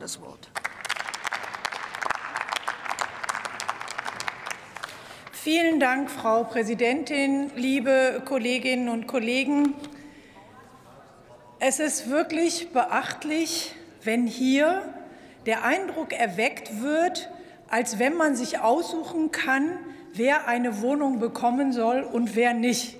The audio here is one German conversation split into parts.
das Wort. Vielen Dank, Frau Präsidentin, liebe Kolleginnen und Kollegen. Es ist wirklich beachtlich, wenn hier der Eindruck erweckt wird, als wenn man sich aussuchen kann, wer eine Wohnung bekommen soll und wer nicht.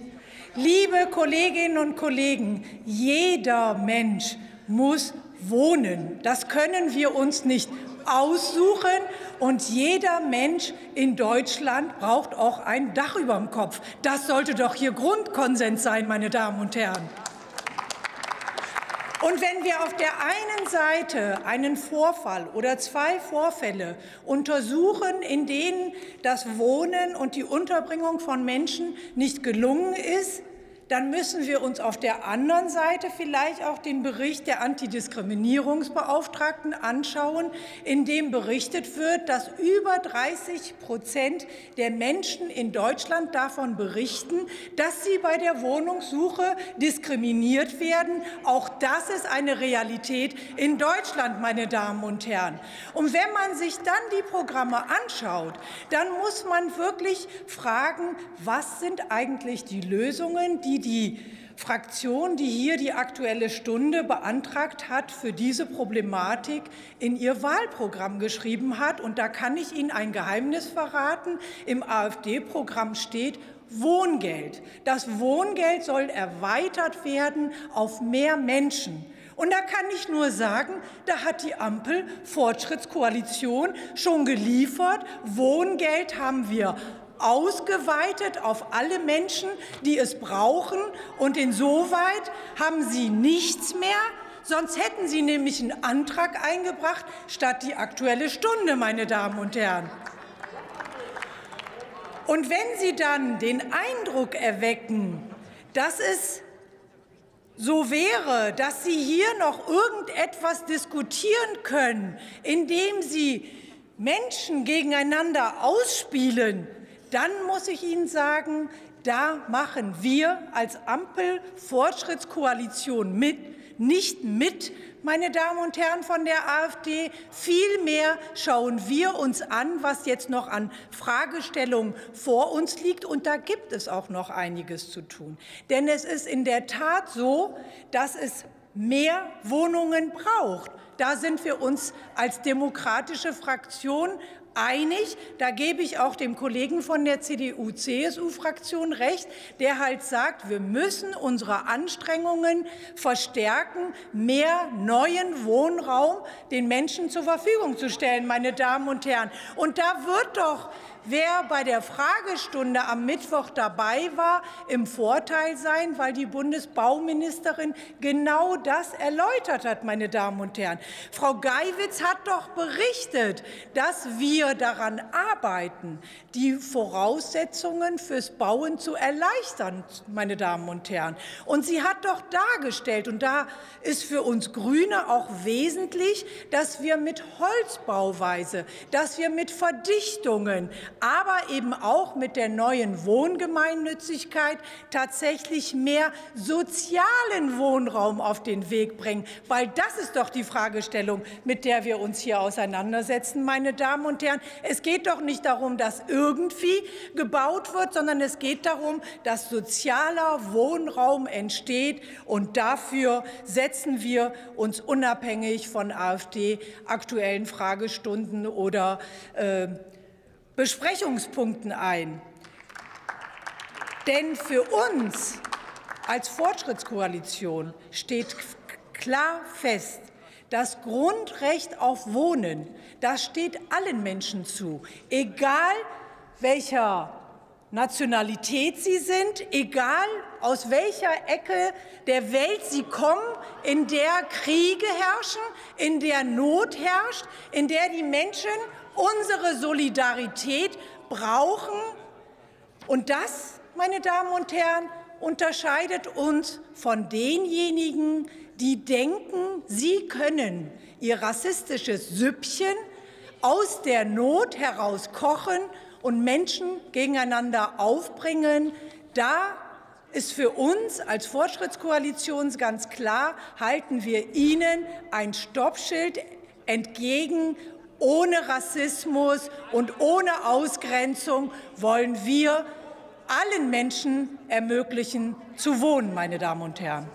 Liebe Kolleginnen und Kollegen, jeder Mensch muss wohnen. Das können wir uns nicht aussuchen. Und jeder Mensch in Deutschland braucht auch ein Dach über dem Kopf. Das sollte doch hier Grundkonsens sein, meine Damen und Herren. Und wenn wir auf der einen Seite einen Vorfall oder zwei Vorfälle untersuchen, in denen das Wohnen und die Unterbringung von Menschen nicht gelungen ist, dann müssen wir uns auf der anderen Seite vielleicht auch den Bericht der Antidiskriminierungsbeauftragten anschauen, in dem berichtet wird, dass über 30 Prozent der Menschen in Deutschland davon berichten, dass sie bei der Wohnungssuche diskriminiert werden. Auch das ist eine Realität in Deutschland, meine Damen und Herren. Und wenn man sich dann die Programme anschaut, dann muss man wirklich fragen, was sind eigentlich die Lösungen, die die Fraktion, die hier die Aktuelle Stunde beantragt hat, für diese Problematik in ihr Wahlprogramm geschrieben hat. Und da kann ich Ihnen ein Geheimnis verraten. Im AfD-Programm steht Wohngeld. Das Wohngeld soll erweitert werden auf mehr Menschen. Und da kann ich nur sagen, da hat die Ampel Fortschrittskoalition schon geliefert. Wohngeld haben wir ausgeweitet auf alle Menschen, die es brauchen. Und insoweit haben Sie nichts mehr. Sonst hätten Sie nämlich einen Antrag eingebracht statt die Aktuelle Stunde, meine Damen und Herren. Und wenn Sie dann den Eindruck erwecken, dass es so wäre, dass Sie hier noch irgendetwas diskutieren können, indem Sie Menschen gegeneinander ausspielen, dann muss ich Ihnen sagen, da machen wir als Ampel-Fortschrittskoalition mit, nicht mit, meine Damen und Herren von der AfD. Vielmehr schauen wir uns an, was jetzt noch an Fragestellungen vor uns liegt. Und da gibt es auch noch einiges zu tun. Denn es ist in der Tat so, dass es mehr Wohnungen braucht. Da sind wir uns als demokratische Fraktion einig. Da gebe ich auch dem Kollegen von der CDU-CSU-Fraktion recht, der halt sagt, wir müssen unsere Anstrengungen verstärken, mehr neuen Wohnraum den Menschen zur Verfügung zu stellen, meine Damen und Herren. Und da wird doch wer bei der Fragestunde am Mittwoch dabei war, im Vorteil sein, weil die Bundesbauministerin genau das erläutert hat, meine Damen und Herren. Frau Geiwitz hat doch berichtet, dass wir daran arbeiten, die Voraussetzungen fürs Bauen zu erleichtern, meine Damen und Herren. Und sie hat doch dargestellt, und da ist für uns Grüne auch wesentlich, dass wir mit Holzbauweise, dass wir mit Verdichtungen aber eben auch mit der neuen Wohngemeinnützigkeit tatsächlich mehr sozialen Wohnraum auf den Weg bringen. Weil das ist doch die Fragestellung, mit der wir uns hier auseinandersetzen, meine Damen und Herren. Es geht doch nicht darum, dass irgendwie gebaut wird, sondern es geht darum, dass sozialer Wohnraum entsteht. Und dafür setzen wir uns unabhängig von AfD aktuellen Fragestunden oder äh, Besprechungspunkten ein. Denn für uns als Fortschrittskoalition steht klar fest, das Grundrecht auf Wohnen, das steht allen Menschen zu, egal welcher Nationalität sie sind, egal aus welcher Ecke der Welt sie kommen, in der Kriege herrschen, in der Not herrscht, in der die Menschen unsere Solidarität brauchen. Und das, meine Damen und Herren, unterscheidet uns von denjenigen, die denken, sie können ihr rassistisches Süppchen aus der Not heraus kochen und Menschen gegeneinander aufbringen. Da ist für uns als Fortschrittskoalition ganz klar, halten wir Ihnen ein Stoppschild entgegen. Ohne Rassismus und ohne Ausgrenzung wollen wir allen Menschen ermöglichen, zu wohnen, meine Damen und Herren.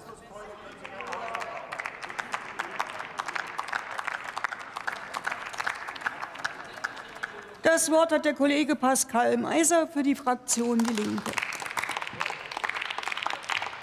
Das Wort hat der Kollege Pascal Meiser für die Fraktion Die Linke.